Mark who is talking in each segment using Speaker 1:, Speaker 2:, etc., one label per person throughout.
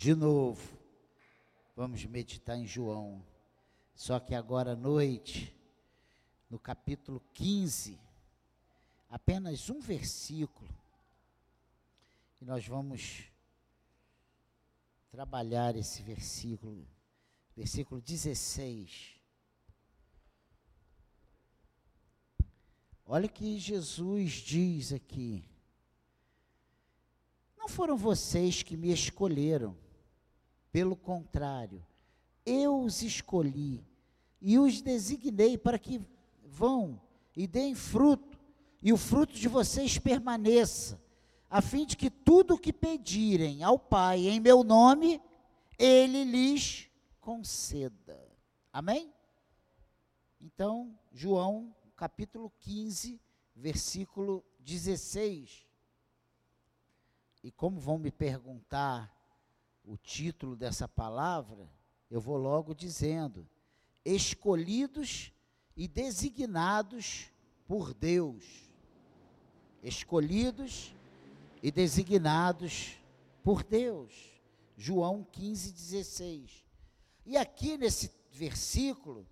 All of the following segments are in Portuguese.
Speaker 1: De novo, vamos meditar em João. Só que agora à noite, no capítulo 15, apenas um versículo, e nós vamos trabalhar esse versículo, versículo 16. Olha o que Jesus diz aqui. Não foram vocês que me escolheram, pelo contrário, eu os escolhi e os designei para que vão e deem fruto, e o fruto de vocês permaneça, a fim de que tudo o que pedirem ao Pai em meu nome, Ele lhes conceda. Amém? Então, João, capítulo 15, versículo 16. E como vão me perguntar o título dessa palavra, eu vou logo dizendo: escolhidos e designados por Deus. Escolhidos e designados por Deus. João 15, 16. E aqui nesse versículo,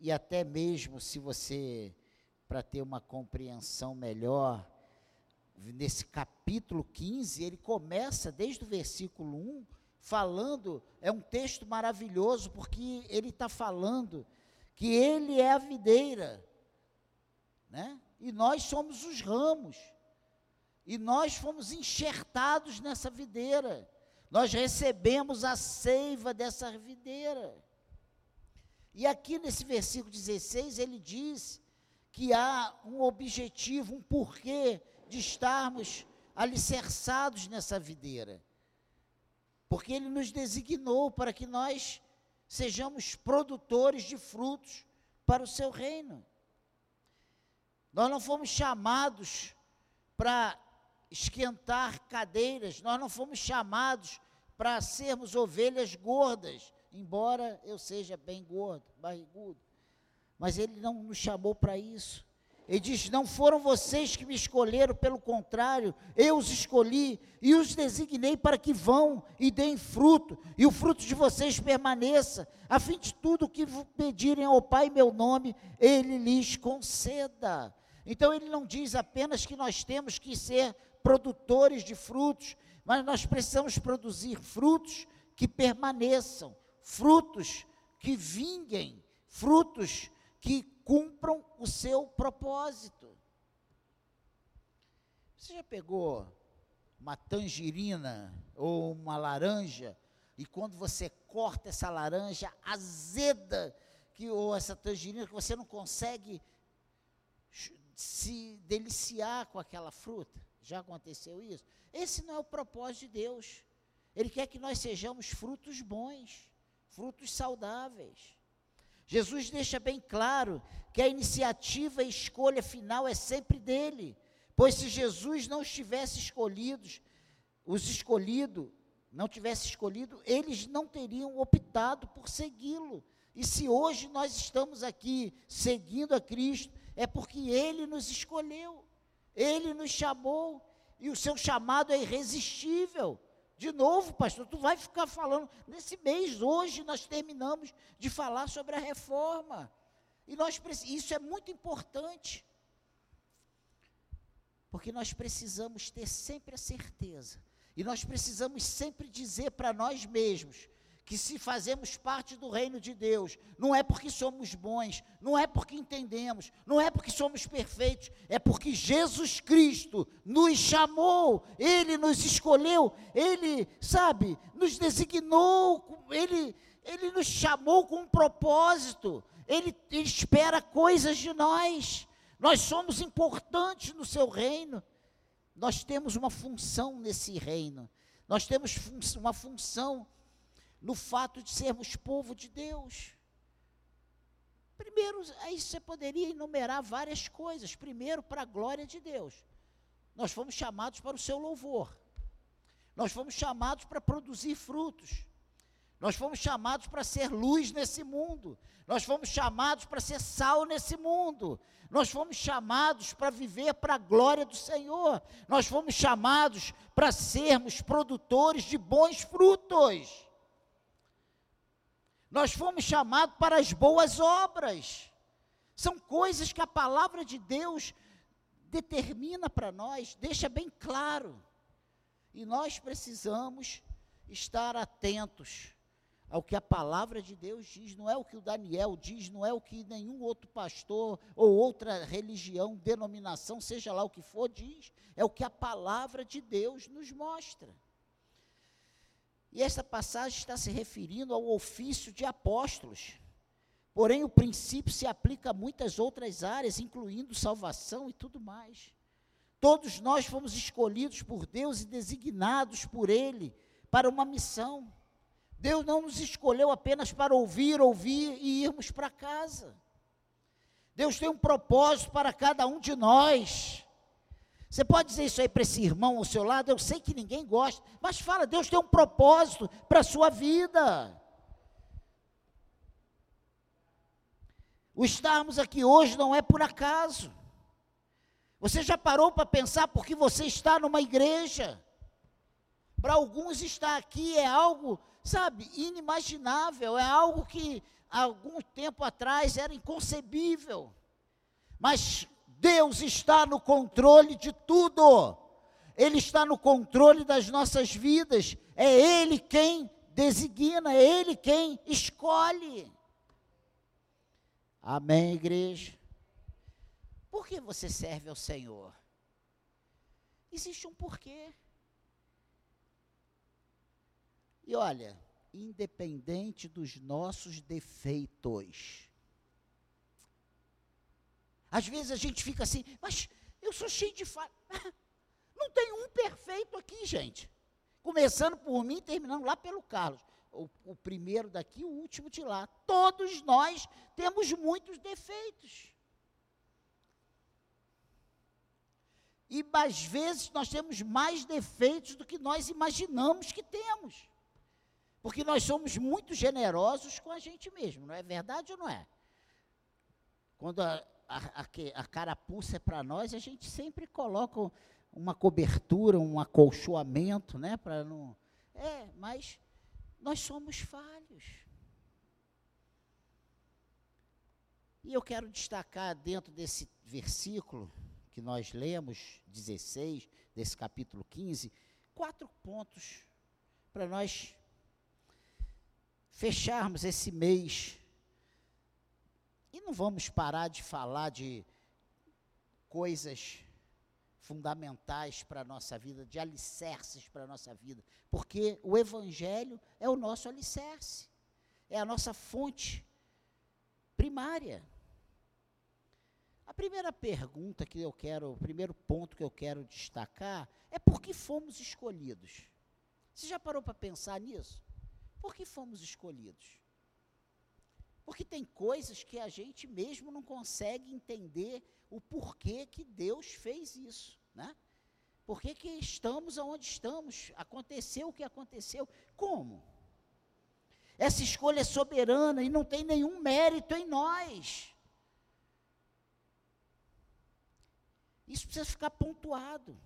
Speaker 1: e até mesmo se você, para ter uma compreensão melhor, nesse capítulo 15, ele começa desde o versículo 1, falando, é um texto maravilhoso, porque ele está falando que ele é a videira, né? E nós somos os ramos. E nós fomos enxertados nessa videira. Nós recebemos a seiva dessa videira. E aqui nesse versículo 16 ele diz que há um objetivo, um porquê de estarmos alicerçados nessa videira. Porque ele nos designou para que nós sejamos produtores de frutos para o seu reino. Nós não fomos chamados para esquentar cadeiras, nós não fomos chamados para sermos ovelhas gordas, embora eu seja bem gordo, barrigudo. Mas ele não nos chamou para isso. Ele diz: Não foram vocês que me escolheram, pelo contrário, eu os escolhi e os designei para que vão e deem fruto, e o fruto de vocês permaneça, a fim de tudo que pedirem ao Pai meu nome, Ele lhes conceda. Então ele não diz apenas que nós temos que ser produtores de frutos, mas nós precisamos produzir frutos que permaneçam, frutos que vinguem, frutos que cumpram o seu propósito. Você já pegou uma tangerina ou uma laranja e quando você corta essa laranja azeda que ou essa tangerina que você não consegue se deliciar com aquela fruta? Já aconteceu isso? Esse não é o propósito de Deus. Ele quer que nós sejamos frutos bons, frutos saudáveis. Jesus deixa bem claro que a iniciativa e escolha final é sempre dele. Pois se Jesus não estivesse escolhido, os escolhido, não tivesse escolhido, eles não teriam optado por segui-lo. E se hoje nós estamos aqui seguindo a Cristo, é porque ele nos escolheu, ele nos chamou, e o seu chamado é irresistível. De novo, pastor, tu vai ficar falando. Nesse mês, hoje, nós terminamos de falar sobre a reforma. E nós isso é muito importante. Porque nós precisamos ter sempre a certeza. E nós precisamos sempre dizer para nós mesmos que se fazemos parte do reino de Deus, não é porque somos bons, não é porque entendemos, não é porque somos perfeitos, é porque Jesus Cristo nos chamou, Ele nos escolheu, Ele, sabe, nos designou, Ele, Ele nos chamou com um propósito, Ele, Ele espera coisas de nós, nós somos importantes no Seu reino, nós temos uma função nesse reino, nós temos fun uma função no fato de sermos povo de Deus. Primeiro, aí você poderia enumerar várias coisas. Primeiro, para a glória de Deus. Nós fomos chamados para o seu louvor. Nós fomos chamados para produzir frutos. Nós fomos chamados para ser luz nesse mundo. Nós fomos chamados para ser sal nesse mundo. Nós fomos chamados para viver para a glória do Senhor. Nós fomos chamados para sermos produtores de bons frutos. Nós fomos chamados para as boas obras. São coisas que a palavra de Deus determina para nós, deixa bem claro. E nós precisamos estar atentos ao que a palavra de Deus diz, não é o que o Daniel diz, não é o que nenhum outro pastor ou outra religião, denominação, seja lá o que for, diz, é o que a palavra de Deus nos mostra. E essa passagem está se referindo ao ofício de apóstolos. Porém, o princípio se aplica a muitas outras áreas, incluindo salvação e tudo mais. Todos nós fomos escolhidos por Deus e designados por Ele para uma missão. Deus não nos escolheu apenas para ouvir, ouvir e irmos para casa. Deus tem um propósito para cada um de nós. Você pode dizer isso aí para esse irmão ao seu lado? Eu sei que ninguém gosta, mas fala, Deus tem um propósito para a sua vida. O estarmos aqui hoje não é por acaso. Você já parou para pensar por que você está numa igreja? Para alguns estar aqui é algo, sabe, inimaginável, é algo que algum tempo atrás era inconcebível. Mas Deus está no controle de tudo. Ele está no controle das nossas vidas. É Ele quem designa, é Ele quem escolhe. Amém, igreja? Por que você serve ao Senhor? Existe um porquê. E olha, independente dos nossos defeitos. Às vezes a gente fica assim, mas eu sou cheio de falha. Não tem um perfeito aqui, gente. Começando por mim, terminando lá pelo Carlos. O, o, primeiro daqui, o último de lá. Todos nós temos muitos defeitos. E às vezes nós temos mais defeitos do que nós imaginamos que temos. Porque nós somos muito generosos com a gente mesmo, não é verdade ou não é? Quando a, a, a, a carapuça é para nós, a gente sempre coloca uma cobertura, um acolchoamento, né? Para não. É, mas nós somos falhos. E eu quero destacar dentro desse versículo que nós lemos, 16, desse capítulo 15, quatro pontos para nós fecharmos esse mês. E não vamos parar de falar de coisas fundamentais para a nossa vida, de alicerces para a nossa vida, porque o Evangelho é o nosso alicerce, é a nossa fonte primária. A primeira pergunta que eu quero, o primeiro ponto que eu quero destacar é por que fomos escolhidos. Você já parou para pensar nisso? Por que fomos escolhidos? Porque tem coisas que a gente mesmo não consegue entender o porquê que Deus fez isso, né? Por que, que estamos onde estamos? Aconteceu o que aconteceu. Como? Essa escolha é soberana e não tem nenhum mérito em nós. Isso precisa ficar pontuado.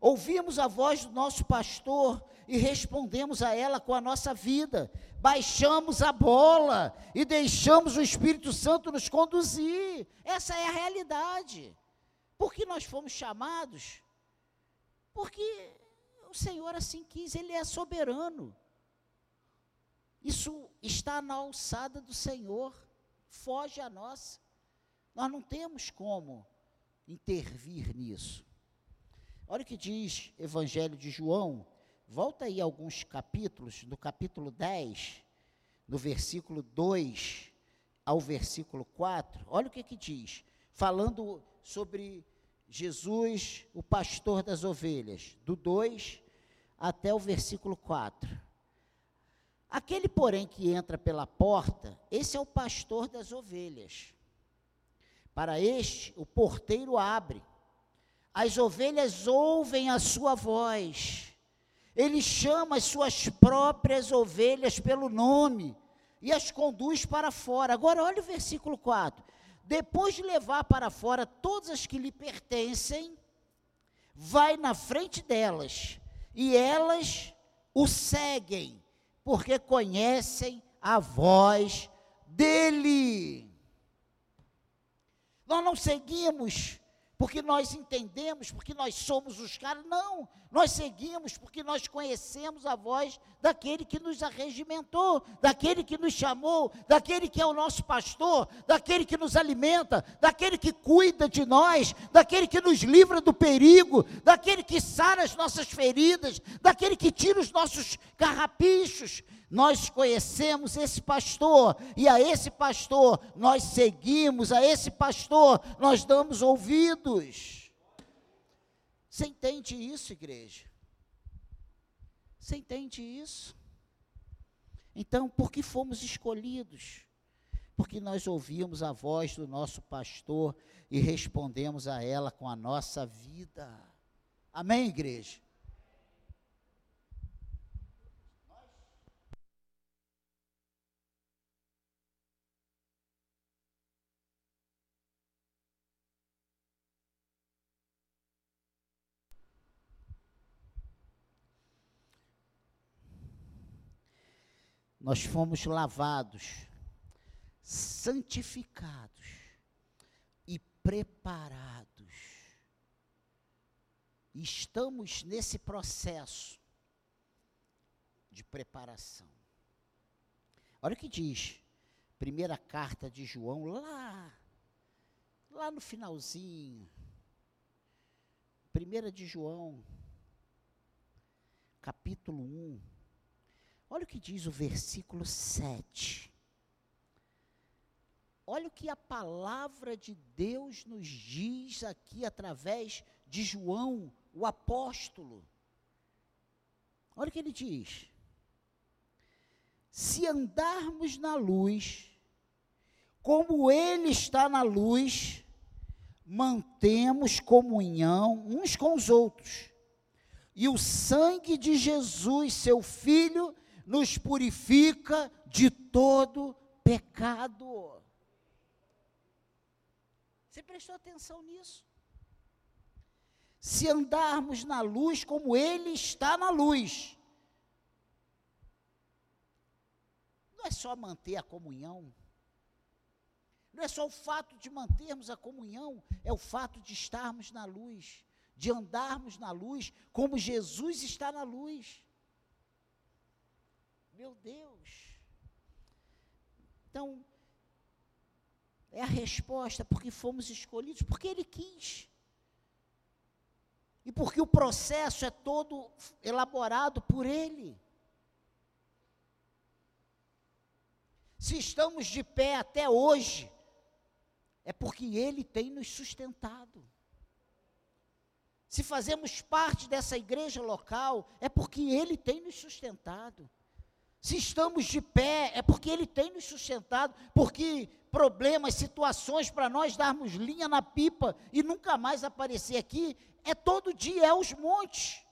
Speaker 1: Ouvimos a voz do nosso pastor e respondemos a ela com a nossa vida. Baixamos a bola e deixamos o Espírito Santo nos conduzir. Essa é a realidade. Por que nós fomos chamados? Porque o Senhor assim quis, Ele é soberano. Isso está na alçada do Senhor, foge a nós. Nós não temos como intervir nisso. Olha o que diz Evangelho de João. Volta aí alguns capítulos, no capítulo 10, no versículo 2 ao versículo 4. Olha o que que diz, falando sobre Jesus, o pastor das ovelhas, do 2 até o versículo 4. Aquele, porém, que entra pela porta, esse é o pastor das ovelhas. Para este, o porteiro abre as ovelhas ouvem a sua voz. Ele chama as suas próprias ovelhas pelo nome e as conduz para fora. Agora, olha o versículo 4. Depois de levar para fora todas as que lhe pertencem, vai na frente delas e elas o seguem, porque conhecem a voz dele. Nós não seguimos porque nós entendemos, porque nós somos os caras. Não, nós seguimos porque nós conhecemos a voz daquele que nos arregimentou, daquele que nos chamou, daquele que é o nosso pastor, daquele que nos alimenta, daquele que cuida de nós, daquele que nos livra do perigo, daquele que sara as nossas feridas, daquele que tira os nossos carrapichos. Nós conhecemos esse pastor e a esse pastor nós seguimos, a esse pastor nós damos ouvidos. Você entende isso, igreja? Você entende isso? Então, por que fomos escolhidos? Porque nós ouvimos a voz do nosso pastor e respondemos a ela com a nossa vida. Amém, igreja? Nós fomos lavados, santificados e preparados. Estamos nesse processo de preparação. Olha o que diz, primeira carta de João, lá, lá no finalzinho. Primeira de João, capítulo 1 Olha o que diz o versículo 7. Olha o que a palavra de Deus nos diz aqui através de João, o apóstolo. Olha o que ele diz. Se andarmos na luz, como Ele está na luz, mantemos comunhão uns com os outros. E o sangue de Jesus, seu Filho, nos purifica de todo pecado. Você prestou atenção nisso? Se andarmos na luz como Ele está na luz, não é só manter a comunhão, não é só o fato de mantermos a comunhão, é o fato de estarmos na luz, de andarmos na luz como Jesus está na luz. Meu Deus. Então, é a resposta porque fomos escolhidos, porque Ele quis. E porque o processo é todo elaborado por Ele. Se estamos de pé até hoje, é porque Ele tem nos sustentado. Se fazemos parte dessa igreja local, é porque Ele tem nos sustentado. Se estamos de pé, é porque Ele tem nos sustentado, porque problemas, situações para nós darmos linha na pipa e nunca mais aparecer aqui, é todo dia, é os montes.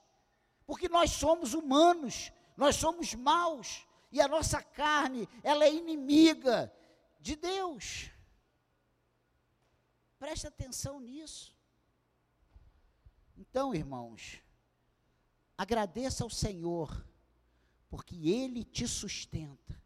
Speaker 1: Porque nós somos humanos, nós somos maus, e a nossa carne, ela é inimiga de Deus. Preste atenção nisso. Então, irmãos, agradeça ao Senhor porque Ele te sustenta.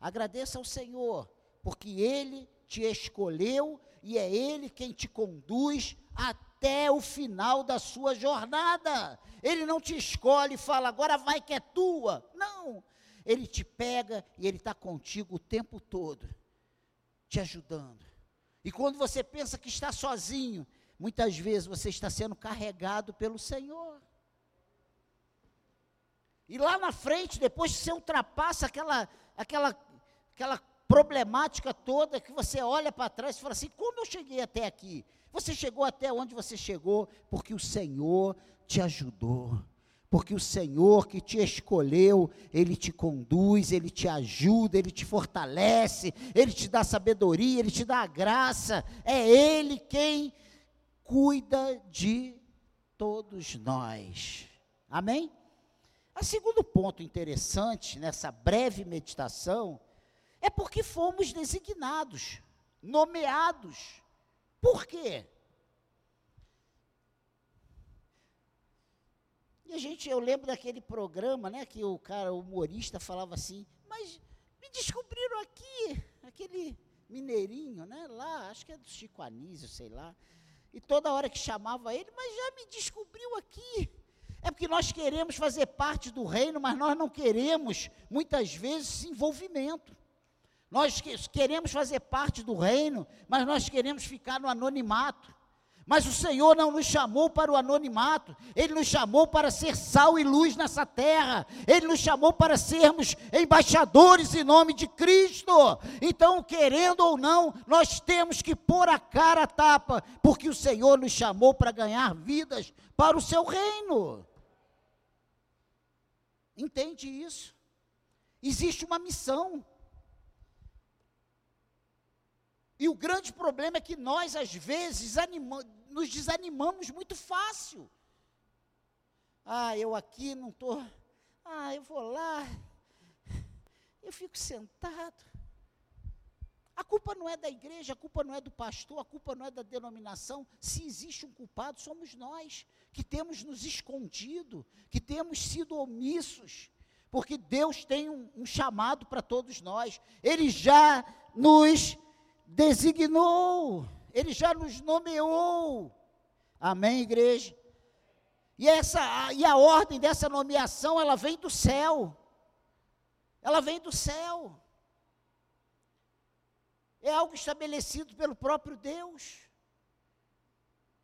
Speaker 1: Agradeça ao Senhor, porque Ele te escolheu e é Ele quem te conduz até o final da sua jornada. Ele não te escolhe e fala, agora vai que é tua. Não. Ele te pega e Ele está contigo o tempo todo, te ajudando. E quando você pensa que está sozinho, muitas vezes você está sendo carregado pelo Senhor. E lá na frente, depois que você ultrapassa aquela, aquela, aquela problemática toda, que você olha para trás e fala assim: como eu cheguei até aqui? Você chegou até onde você chegou porque o Senhor te ajudou. Porque o Senhor que te escolheu, Ele te conduz, Ele te ajuda, Ele te fortalece, Ele te dá sabedoria, Ele te dá graça. É Ele quem cuida de todos nós. Amém? A segundo ponto interessante nessa breve meditação é porque fomos designados, nomeados. Por quê? E a gente, eu lembro daquele programa, né, que o cara, o humorista falava assim, mas me descobriram aqui, aquele mineirinho, né, lá, acho que é do Chico Anísio, sei lá. E toda hora que chamava ele, mas já me descobriu aqui. É porque nós queremos fazer parte do reino, mas nós não queremos, muitas vezes, envolvimento. Nós queremos fazer parte do reino, mas nós queremos ficar no anonimato. Mas o Senhor não nos chamou para o anonimato, Ele nos chamou para ser sal e luz nessa terra, Ele nos chamou para sermos embaixadores em nome de Cristo. Então, querendo ou não, nós temos que pôr a cara a tapa, porque o Senhor nos chamou para ganhar vidas para o seu reino. Entende isso? Existe uma missão. E o grande problema é que nós, às vezes, anima, nos desanimamos muito fácil. Ah, eu aqui não estou. Ah, eu vou lá. Eu fico sentado. A culpa não é da igreja, a culpa não é do pastor, a culpa não é da denominação. Se existe um culpado, somos nós, que temos nos escondido, que temos sido omissos, porque Deus tem um, um chamado para todos nós. Ele já nos designou, Ele já nos nomeou. Amém, igreja? E, essa, e a ordem dessa nomeação, ela vem do céu. Ela vem do céu. É algo estabelecido pelo próprio Deus.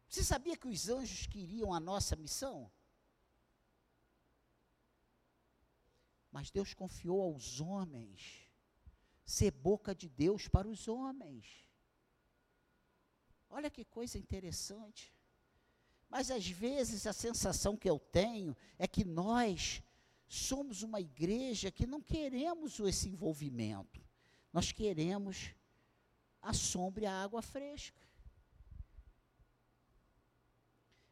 Speaker 1: Você sabia que os anjos queriam a nossa missão? Mas Deus confiou aos homens ser boca de Deus para os homens. Olha que coisa interessante. Mas às vezes a sensação que eu tenho é que nós somos uma igreja que não queremos esse envolvimento. Nós queremos a sombra e a água fresca.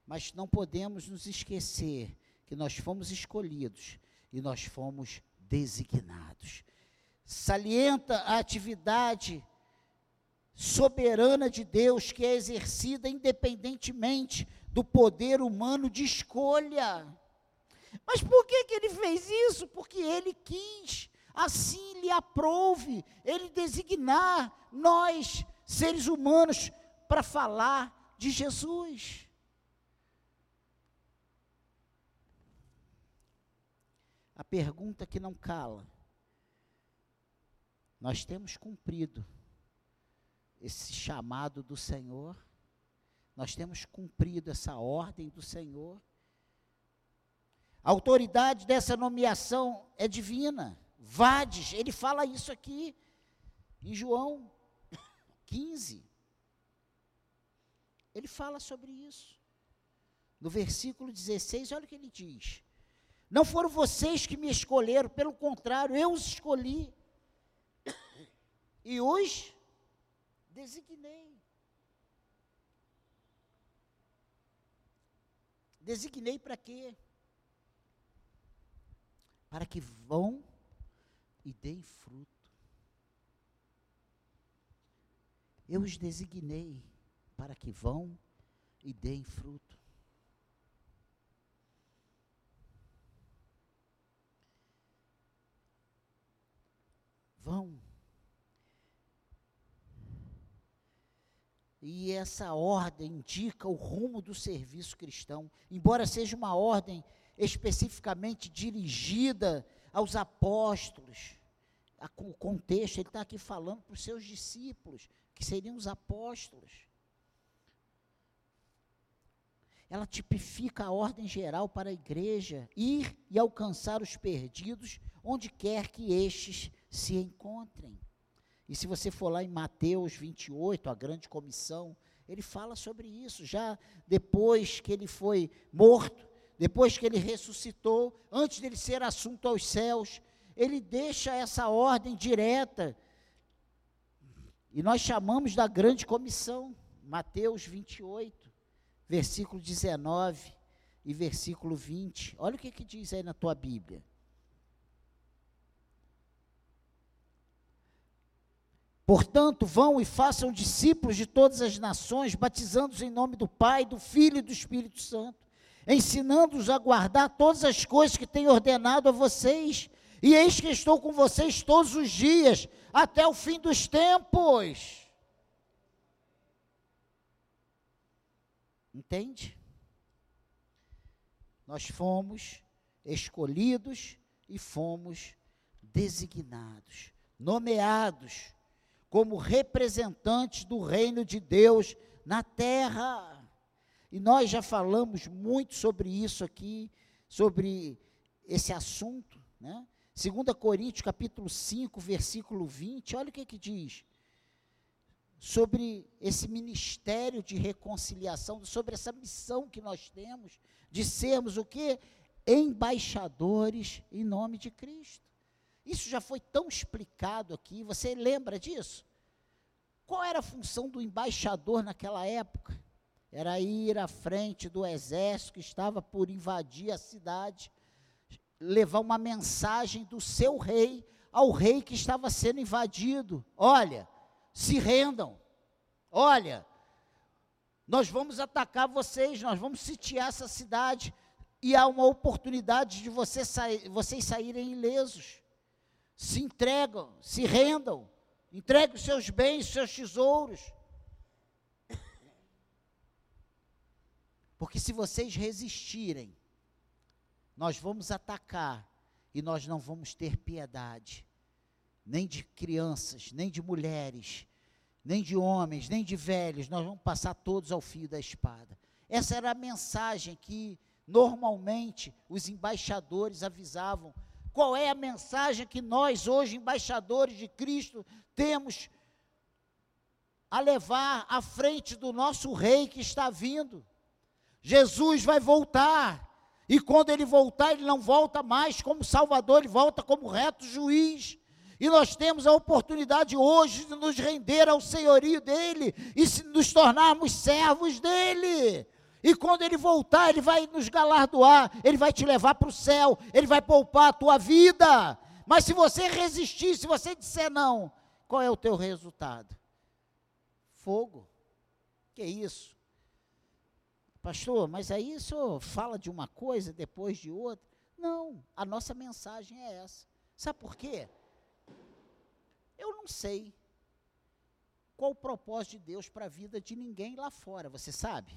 Speaker 1: Mas não podemos nos esquecer que nós fomos escolhidos e nós fomos designados salienta a atividade soberana de Deus que é exercida independentemente do poder humano de escolha. Mas por que, que ele fez isso? Porque ele quis, assim lhe aprouve, ele designar nós, seres humanos, para falar de Jesus. A pergunta que não cala nós temos cumprido esse chamado do Senhor, nós temos cumprido essa ordem do Senhor. A autoridade dessa nomeação é divina. Vades, ele fala isso aqui em João 15. Ele fala sobre isso. No versículo 16, olha o que ele diz: Não foram vocês que me escolheram, pelo contrário, eu os escolhi e os designei. Designei para quê? Para que vão e deem fruto. Eu os designei para que vão e deem fruto. Vão E essa ordem indica o rumo do serviço cristão, embora seja uma ordem especificamente dirigida aos apóstolos. O contexto, ele está aqui falando para os seus discípulos, que seriam os apóstolos. Ela tipifica a ordem geral para a igreja ir e alcançar os perdidos onde quer que estes se encontrem. E se você for lá em Mateus 28, a grande comissão, ele fala sobre isso, já depois que ele foi morto, depois que ele ressuscitou, antes dele ser assunto aos céus, ele deixa essa ordem direta. E nós chamamos da grande comissão, Mateus 28, versículo 19. e versículo 20. Olha o que, que diz aí na tua Bíblia. Portanto, vão e façam discípulos de todas as nações, batizando-os em nome do Pai, do Filho e do Espírito Santo, ensinando-os a guardar todas as coisas que tenho ordenado a vocês. E eis que estou com vocês todos os dias, até o fim dos tempos. Entende? Nós fomos escolhidos e fomos designados, nomeados como representantes do reino de Deus na terra. E nós já falamos muito sobre isso aqui, sobre esse assunto, né? 2 Coríntios capítulo 5, versículo 20, olha o que que diz. Sobre esse ministério de reconciliação, sobre essa missão que nós temos de sermos o que? Embaixadores em nome de Cristo. Isso já foi tão explicado aqui, você lembra disso? Qual era a função do embaixador naquela época? Era ir à frente do exército que estava por invadir a cidade, levar uma mensagem do seu rei ao rei que estava sendo invadido. Olha, se rendam. Olha, nós vamos atacar vocês, nós vamos sitiar essa cidade e há uma oportunidade de você vocês saírem ilesos se entregam, se rendam, entreguem os seus bens, os seus tesouros. Porque se vocês resistirem, nós vamos atacar e nós não vamos ter piedade, nem de crianças, nem de mulheres, nem de homens, nem de velhos, nós vamos passar todos ao fio da espada. Essa era a mensagem que normalmente os embaixadores avisavam qual é a mensagem que nós, hoje, embaixadores de Cristo, temos a levar à frente do nosso rei que está vindo? Jesus vai voltar. E quando ele voltar, ele não volta mais como Salvador, ele volta como reto juiz. E nós temos a oportunidade hoje de nos render ao senhorio dele e nos tornarmos servos dele. E quando ele voltar, ele vai nos galardoar, ele vai te levar para o céu, ele vai poupar a tua vida. Mas se você resistir, se você disser não, qual é o teu resultado? Fogo. Que isso? Pastor, mas aí o senhor fala de uma coisa depois de outra? Não, a nossa mensagem é essa. Sabe por quê? Eu não sei qual o propósito de Deus para a vida de ninguém lá fora, você sabe?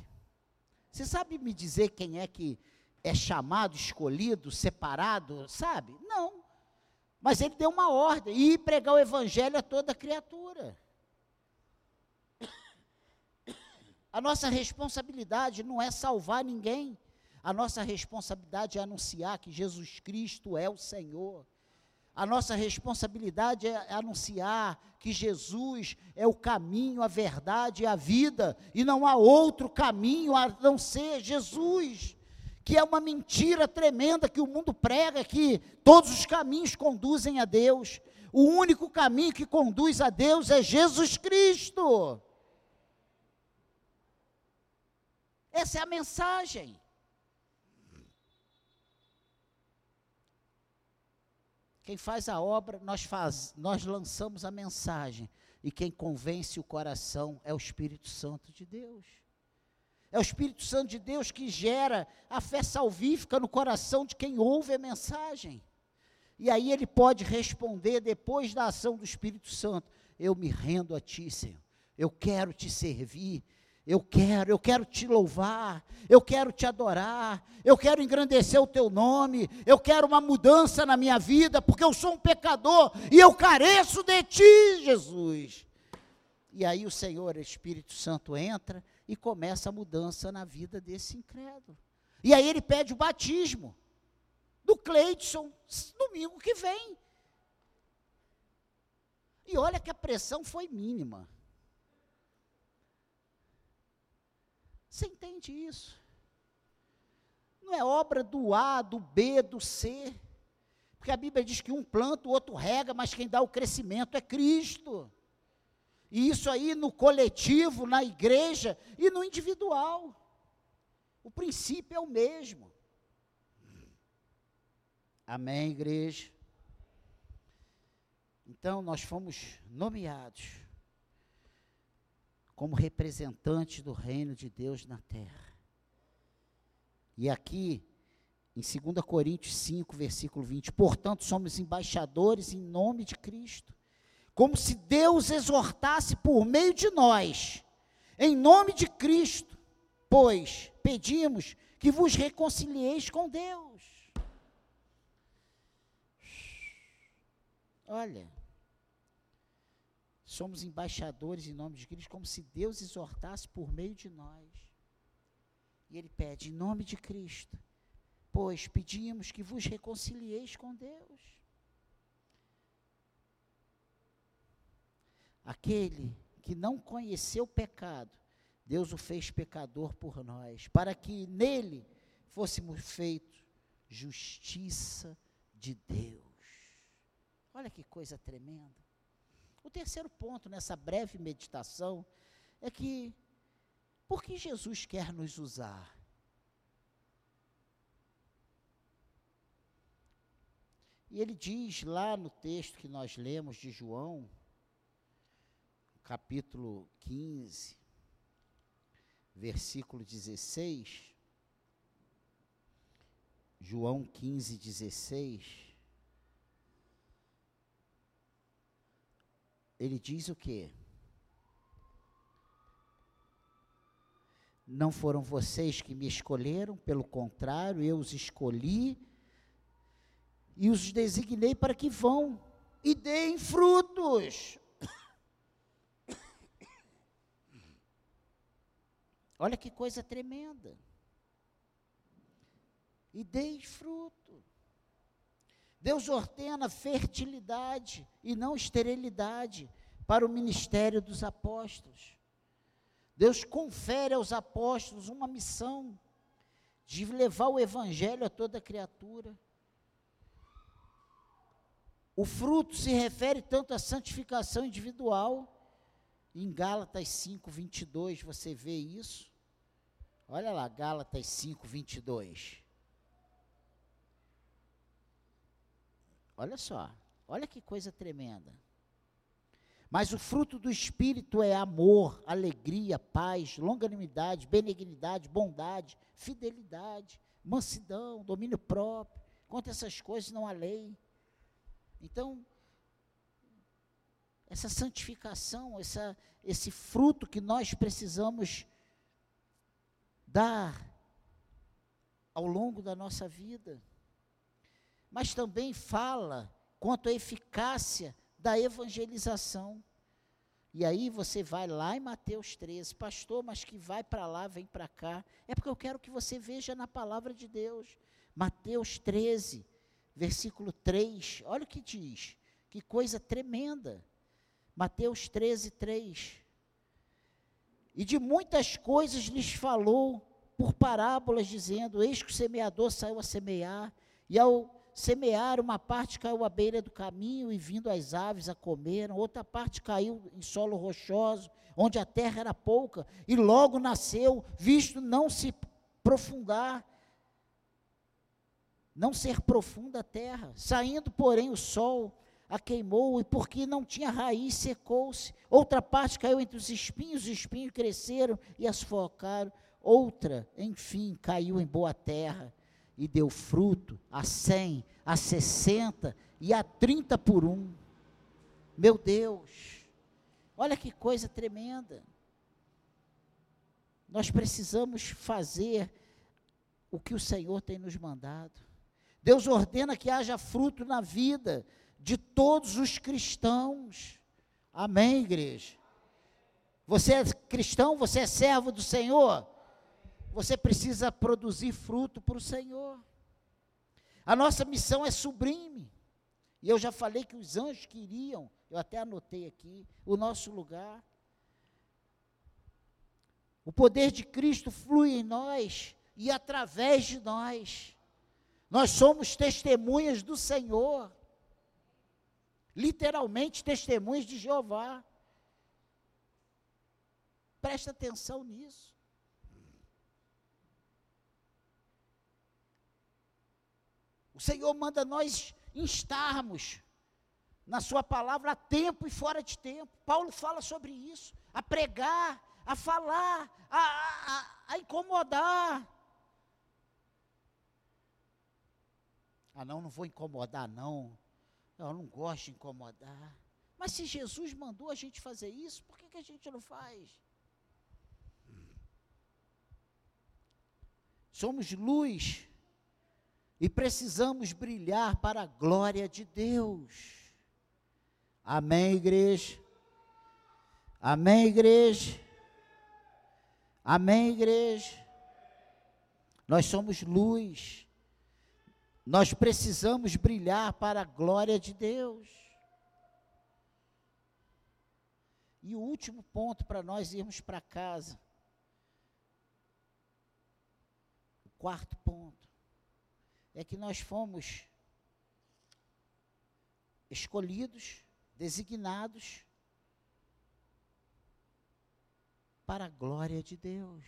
Speaker 1: Você sabe me dizer quem é que é chamado, escolhido, separado? Sabe? Não. Mas ele deu uma ordem: ir pregar o evangelho a toda criatura. A nossa responsabilidade não é salvar ninguém. A nossa responsabilidade é anunciar que Jesus Cristo é o Senhor. A nossa responsabilidade é anunciar que Jesus é o caminho, a verdade e a vida, e não há outro caminho a não ser Jesus, que é uma mentira tremenda que o mundo prega que todos os caminhos conduzem a Deus. O único caminho que conduz a Deus é Jesus Cristo. Essa é a mensagem. Quem faz a obra, nós, faz, nós lançamos a mensagem. E quem convence o coração é o Espírito Santo de Deus. É o Espírito Santo de Deus que gera a fé salvífica no coração de quem ouve a mensagem. E aí ele pode responder, depois da ação do Espírito Santo: Eu me rendo a Ti, Senhor. Eu quero te servir. Eu quero, eu quero te louvar, eu quero te adorar, eu quero engrandecer o teu nome, eu quero uma mudança na minha vida, porque eu sou um pecador e eu careço de ti, Jesus. E aí o Senhor, Espírito Santo, entra e começa a mudança na vida desse incrédulo. E aí ele pede o batismo do Cleidson, domingo que vem. E olha que a pressão foi mínima. Você entende isso? Não é obra do A, do B, do C. Porque a Bíblia diz que um planta, o outro rega, mas quem dá o crescimento é Cristo. E isso aí no coletivo, na igreja e no individual. O princípio é o mesmo. Amém, igreja? Então, nós fomos nomeados como representantes do reino de Deus na terra. E aqui, em 2 Coríntios 5, versículo 20, portanto, somos embaixadores em nome de Cristo, como se Deus exortasse por meio de nós, em nome de Cristo, pois pedimos que vos reconcilieis com Deus. Olha, somos embaixadores em nome de Cristo, como se Deus exortasse por meio de nós. E Ele pede, em nome de Cristo, pois pedimos que vos reconcilieis com Deus. Aquele que não conheceu pecado, Deus o fez pecador por nós, para que nele fôssemos feitos justiça de Deus. Olha que coisa tremenda. O terceiro ponto nessa breve meditação é que, por que Jesus quer nos usar? E ele diz lá no texto que nós lemos de João, capítulo 15, versículo 16. João 15, 16. Ele diz o quê? Não foram vocês que me escolheram, pelo contrário, eu os escolhi e os designei para que vão e deem frutos. Olha que coisa tremenda. E deem fruto. Deus ordena fertilidade e não esterilidade para o ministério dos apóstolos. Deus confere aos apóstolos uma missão de levar o evangelho a toda criatura. O fruto se refere tanto à santificação individual, em Gálatas 5, 22, você vê isso. Olha lá, Gálatas 5, 22. Olha só, olha que coisa tremenda. Mas o fruto do Espírito é amor, alegria, paz, longanimidade, benignidade, bondade, fidelidade, mansidão, domínio próprio. Contra essas coisas não há lei. Então, essa santificação, essa, esse fruto que nós precisamos dar ao longo da nossa vida mas também fala quanto à eficácia da evangelização. E aí você vai lá em Mateus 13, pastor, mas que vai para lá, vem para cá. É porque eu quero que você veja na palavra de Deus. Mateus 13, versículo 3, olha o que diz. Que coisa tremenda. Mateus 13, 3. E de muitas coisas lhes falou por parábolas, dizendo: Eis que o semeador saiu a semear, e ao semear, uma parte caiu à beira do caminho e vindo as aves a comeram, outra parte caiu em solo rochoso, onde a terra era pouca, e logo nasceu, visto não se profundar, não ser profunda a terra. Saindo, porém, o sol a queimou, e porque não tinha raiz, secou-se. Outra parte caiu entre os espinhos, os espinhos cresceram e as focaram. Outra, enfim, caiu em boa terra e deu fruto a cem, a sessenta e a trinta por um. Meu Deus, olha que coisa tremenda. Nós precisamos fazer o que o Senhor tem nos mandado. Deus ordena que haja fruto na vida de todos os cristãos. Amém, igreja? Você é cristão? Você é servo do Senhor? Você precisa produzir fruto para o Senhor. A nossa missão é sublime. E eu já falei que os anjos queriam, eu até anotei aqui, o nosso lugar. O poder de Cristo flui em nós e através de nós. Nós somos testemunhas do Senhor. Literalmente testemunhas de Jeová. Presta atenção nisso. Senhor manda nós instarmos na Sua palavra a tempo e fora de tempo. Paulo fala sobre isso, a pregar, a falar, a, a, a incomodar. Ah, não, não vou incomodar, não. Eu não gosto de incomodar. Mas se Jesus mandou a gente fazer isso, por que, que a gente não faz? Somos luz e precisamos brilhar para a glória de Deus. Amém, igreja? Amém, igreja? Amém, igreja? Nós somos luz. Nós precisamos brilhar para a glória de Deus. E o último ponto para nós irmos para casa. O quarto ponto é que nós fomos escolhidos, designados para a glória de Deus.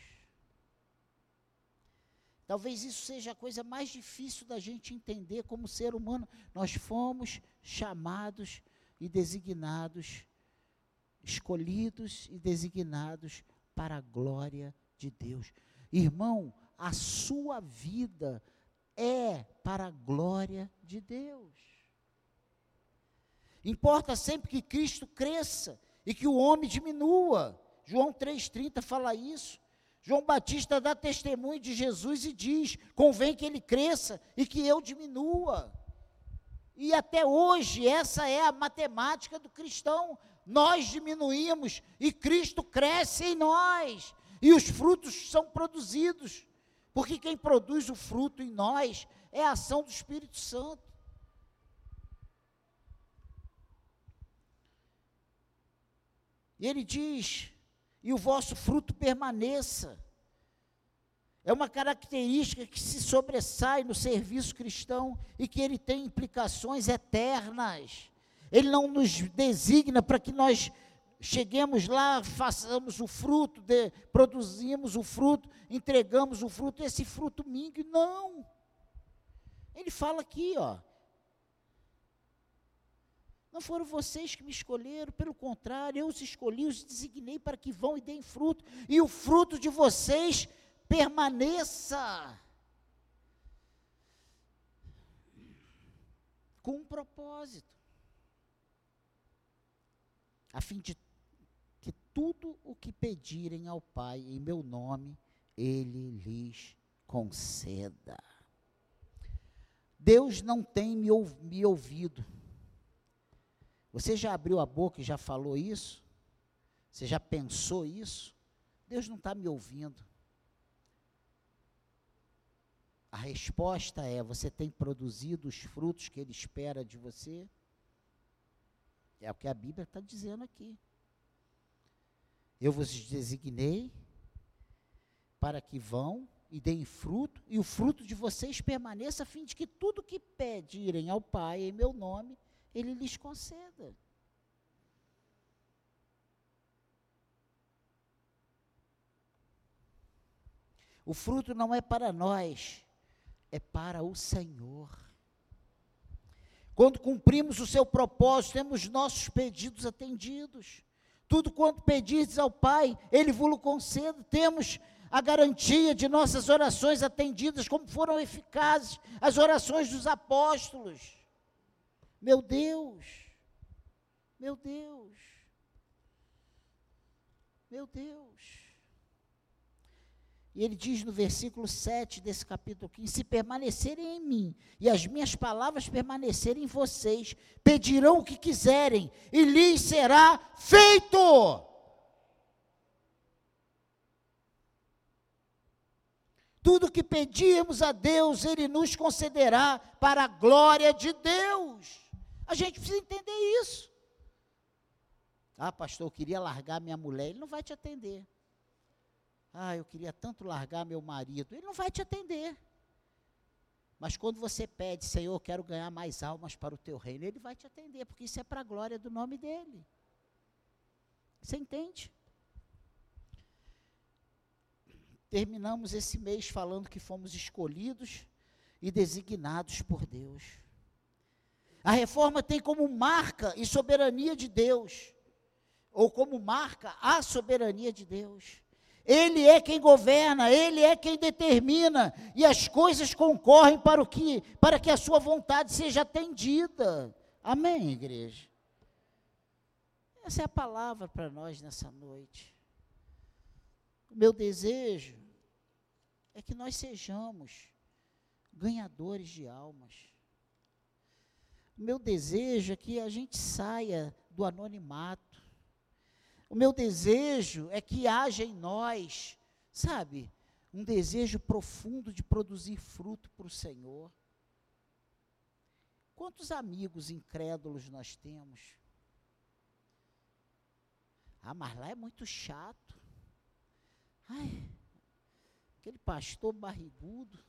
Speaker 1: Talvez isso seja a coisa mais difícil da gente entender como ser humano. Nós fomos chamados e designados, escolhidos e designados para a glória de Deus. Irmão, a sua vida é para a glória de Deus. Importa sempre que Cristo cresça e que o homem diminua. João 3,30 fala isso. João Batista dá testemunho de Jesus e diz: convém que ele cresça e que eu diminua. E até hoje, essa é a matemática do cristão. Nós diminuímos e Cristo cresce em nós. E os frutos são produzidos. Porque quem produz o fruto em nós é a ação do Espírito Santo. E ele diz: e o vosso fruto permaneça. É uma característica que se sobressai no serviço cristão e que ele tem implicações eternas. Ele não nos designa para que nós cheguemos lá, façamos o fruto, de, produzimos o fruto, entregamos o fruto, esse fruto mingue. Não. Ele fala aqui, ó, não foram vocês que me escolheram, pelo contrário, eu os escolhi, os designei para que vão e deem fruto, e o fruto de vocês permaneça. Com um propósito, a fim de tudo o que pedirem ao Pai em meu nome, Ele lhes conceda. Deus não tem me, me ouvido você já abriu a boca e já falou isso? Você já pensou isso? Deus não está me ouvindo. A resposta é: você tem produzido os frutos que Ele espera de você? É o que a Bíblia está dizendo aqui. Eu vos designei para que vão e deem fruto, e o fruto de vocês permaneça, a fim de que tudo que pedirem ao Pai em meu nome, ele lhes conceda. O fruto não é para nós, é para o Senhor. Quando cumprimos o seu propósito, temos nossos pedidos atendidos. Tudo quanto pedires ao Pai, Ele vos concede. Temos a garantia de nossas orações atendidas, como foram eficazes as orações dos apóstolos. Meu Deus, meu Deus, meu Deus. E ele diz no versículo 7 desse capítulo 15: Se permanecerem em mim e as minhas palavras permanecerem em vocês, pedirão o que quiserem e lhes será feito. Tudo que pedirmos a Deus, Ele nos concederá para a glória de Deus. A gente precisa entender isso. Ah, pastor, eu queria largar minha mulher. Ele não vai te atender. Ah, eu queria tanto largar meu marido. Ele não vai te atender. Mas quando você pede, Senhor, quero ganhar mais almas para o teu reino, ele vai te atender, porque isso é para a glória do nome dele. Você entende? Terminamos esse mês falando que fomos escolhidos e designados por Deus. A reforma tem como marca e soberania de Deus, ou como marca a soberania de Deus. Ele é quem governa, ele é quem determina, e as coisas concorrem para o que, para que a sua vontade seja atendida. Amém, igreja. Essa é a palavra para nós nessa noite. O meu desejo é que nós sejamos ganhadores de almas. O meu desejo é que a gente saia do anonimato. O meu desejo é que haja em nós, sabe, um desejo profundo de produzir fruto para o Senhor. Quantos amigos incrédulos nós temos? Ah, mas lá é muito chato. Ai, aquele pastor barrigudo.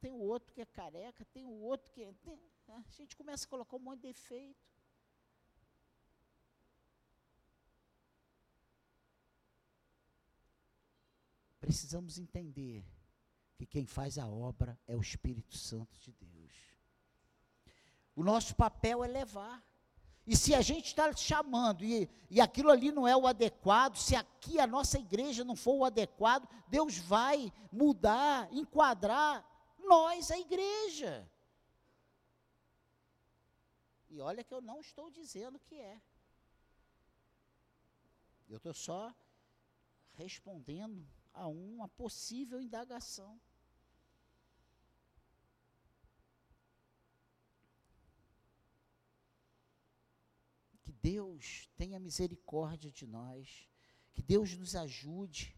Speaker 1: Tem o outro que é careca, tem o outro que é. Tem, a gente começa a colocar um monte de defeito. Precisamos entender que quem faz a obra é o Espírito Santo de Deus. O nosso papel é levar. E se a gente está chamando e, e aquilo ali não é o adequado, se aqui a nossa igreja não for o adequado, Deus vai mudar, enquadrar nós, a igreja. E olha que eu não estou dizendo que é. Eu estou só respondendo a uma possível indagação. Que Deus tenha misericórdia de nós, que Deus nos ajude,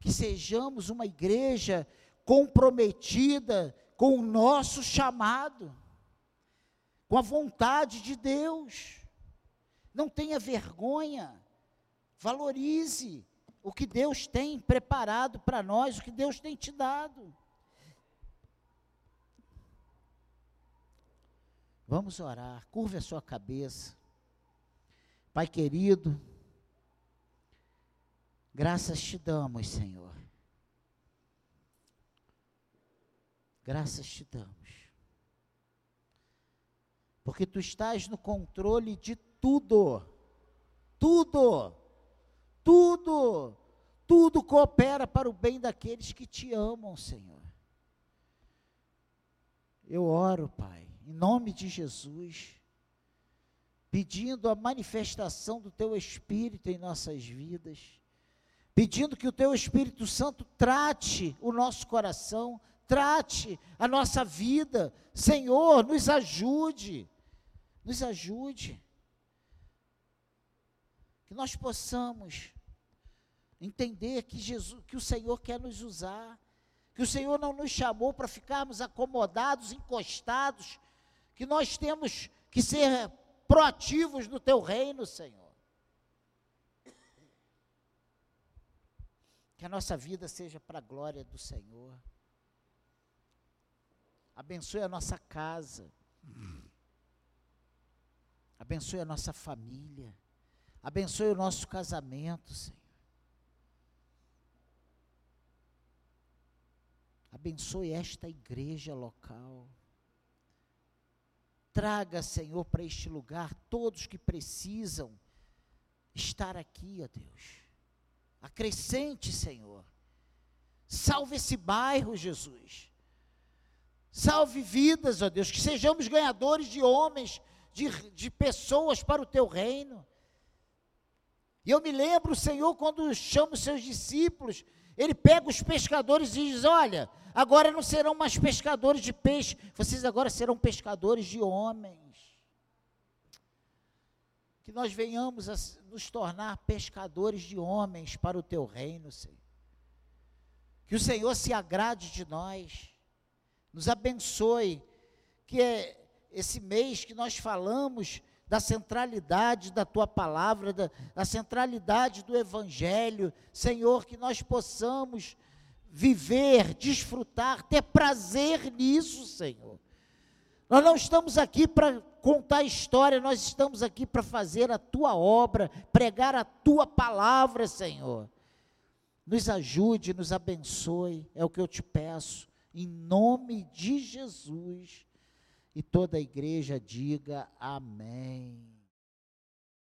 Speaker 1: que sejamos uma igreja comprometida com o nosso chamado, com a vontade de Deus. Não tenha vergonha, valorize, o que Deus tem preparado para nós, o que Deus tem te dado. Vamos orar, curva a sua cabeça. Pai querido, graças te damos, Senhor. Graças te damos. Porque tu estás no controle de tudo. Tudo tudo, tudo coopera para o bem daqueles que te amam, Senhor. Eu oro, Pai, em nome de Jesus, pedindo a manifestação do Teu Espírito em nossas vidas, pedindo que o Teu Espírito Santo trate o nosso coração, trate a nossa vida. Senhor, nos ajude, nos ajude que nós possamos entender que Jesus, que o Senhor quer nos usar, que o Senhor não nos chamou para ficarmos acomodados, encostados, que nós temos que ser proativos no teu reino, Senhor. Que a nossa vida seja para a glória do Senhor. Abençoe a nossa casa. Abençoe a nossa família. Abençoe o nosso casamento, Senhor. Abençoe esta igreja local. Traga, Senhor, para este lugar todos que precisam estar aqui, ó Deus. Acrescente, Senhor. Salve esse bairro, Jesus. Salve vidas, ó Deus. Que sejamos ganhadores de homens, de, de pessoas para o teu reino. E eu me lembro, Senhor, quando chama os seus discípulos, ele pega os pescadores e diz: Olha, agora não serão mais pescadores de peixe, vocês agora serão pescadores de homens. Que nós venhamos a nos tornar pescadores de homens para o teu reino, Senhor. Que o Senhor se agrade de nós, nos abençoe, que é esse mês que nós falamos da centralidade da tua palavra, da, da centralidade do Evangelho, Senhor, que nós possamos viver, desfrutar, ter prazer nisso, Senhor. Nós não estamos aqui para contar história, nós estamos aqui para fazer a tua obra, pregar a tua palavra, Senhor. Nos ajude, nos abençoe, é o que eu te peço, em nome de Jesus. E toda a igreja diga amém.